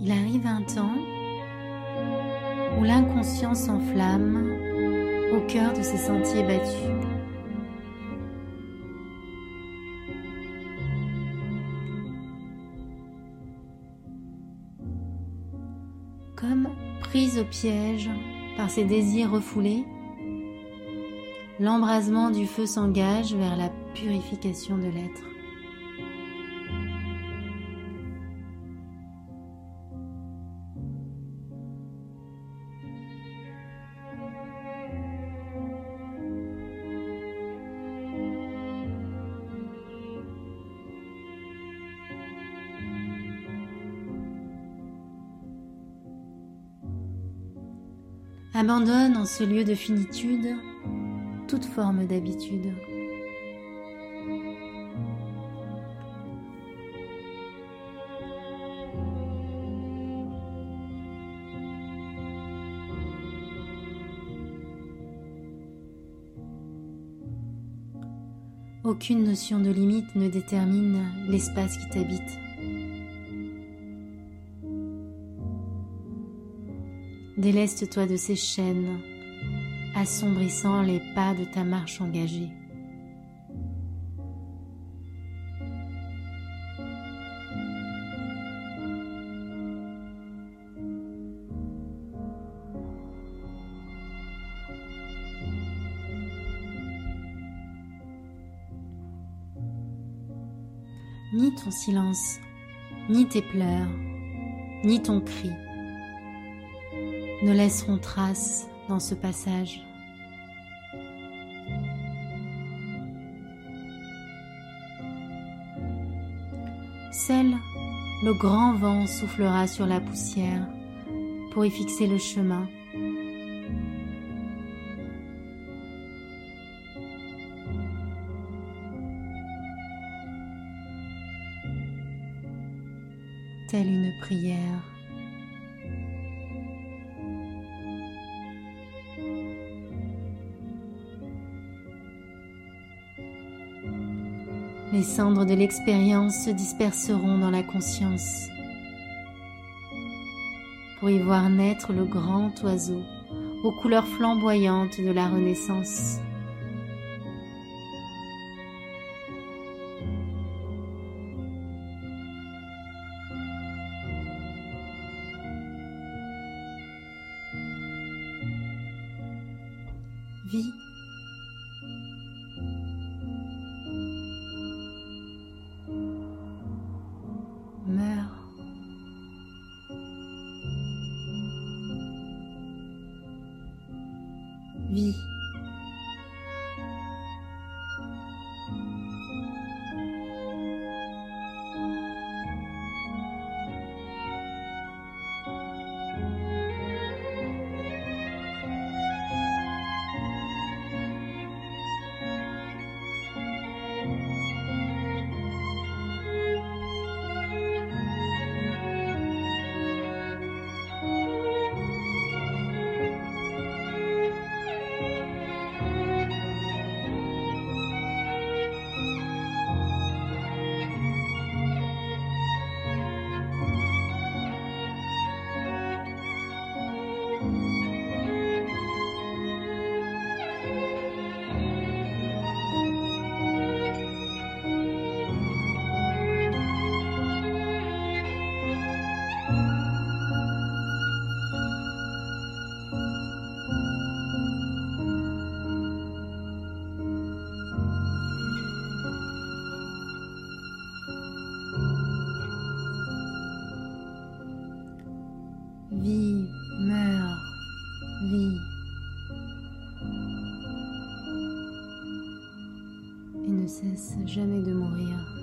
Il arrive un temps où l'inconscient s'enflamme au cœur de ces sentiers battus. Comme prise au piège par ses désirs refoulés, l'embrasement du feu s'engage vers la purification de l'être. Abandonne en ce lieu de finitude toute forme d'habitude. Aucune notion de limite ne détermine l'espace qui t'habite. Déleste-toi de ces chaînes, assombrissant les pas de ta marche engagée. Ni ton silence, ni tes pleurs, ni ton cri ne laisseront trace dans ce passage. Seul le grand vent soufflera sur la poussière pour y fixer le chemin. Telle une prière. Les cendres de l'expérience se disperseront dans la conscience pour y voir naître le grand oiseau aux couleurs flamboyantes de la Renaissance. Vie vie. ne cesse jamais de mourir.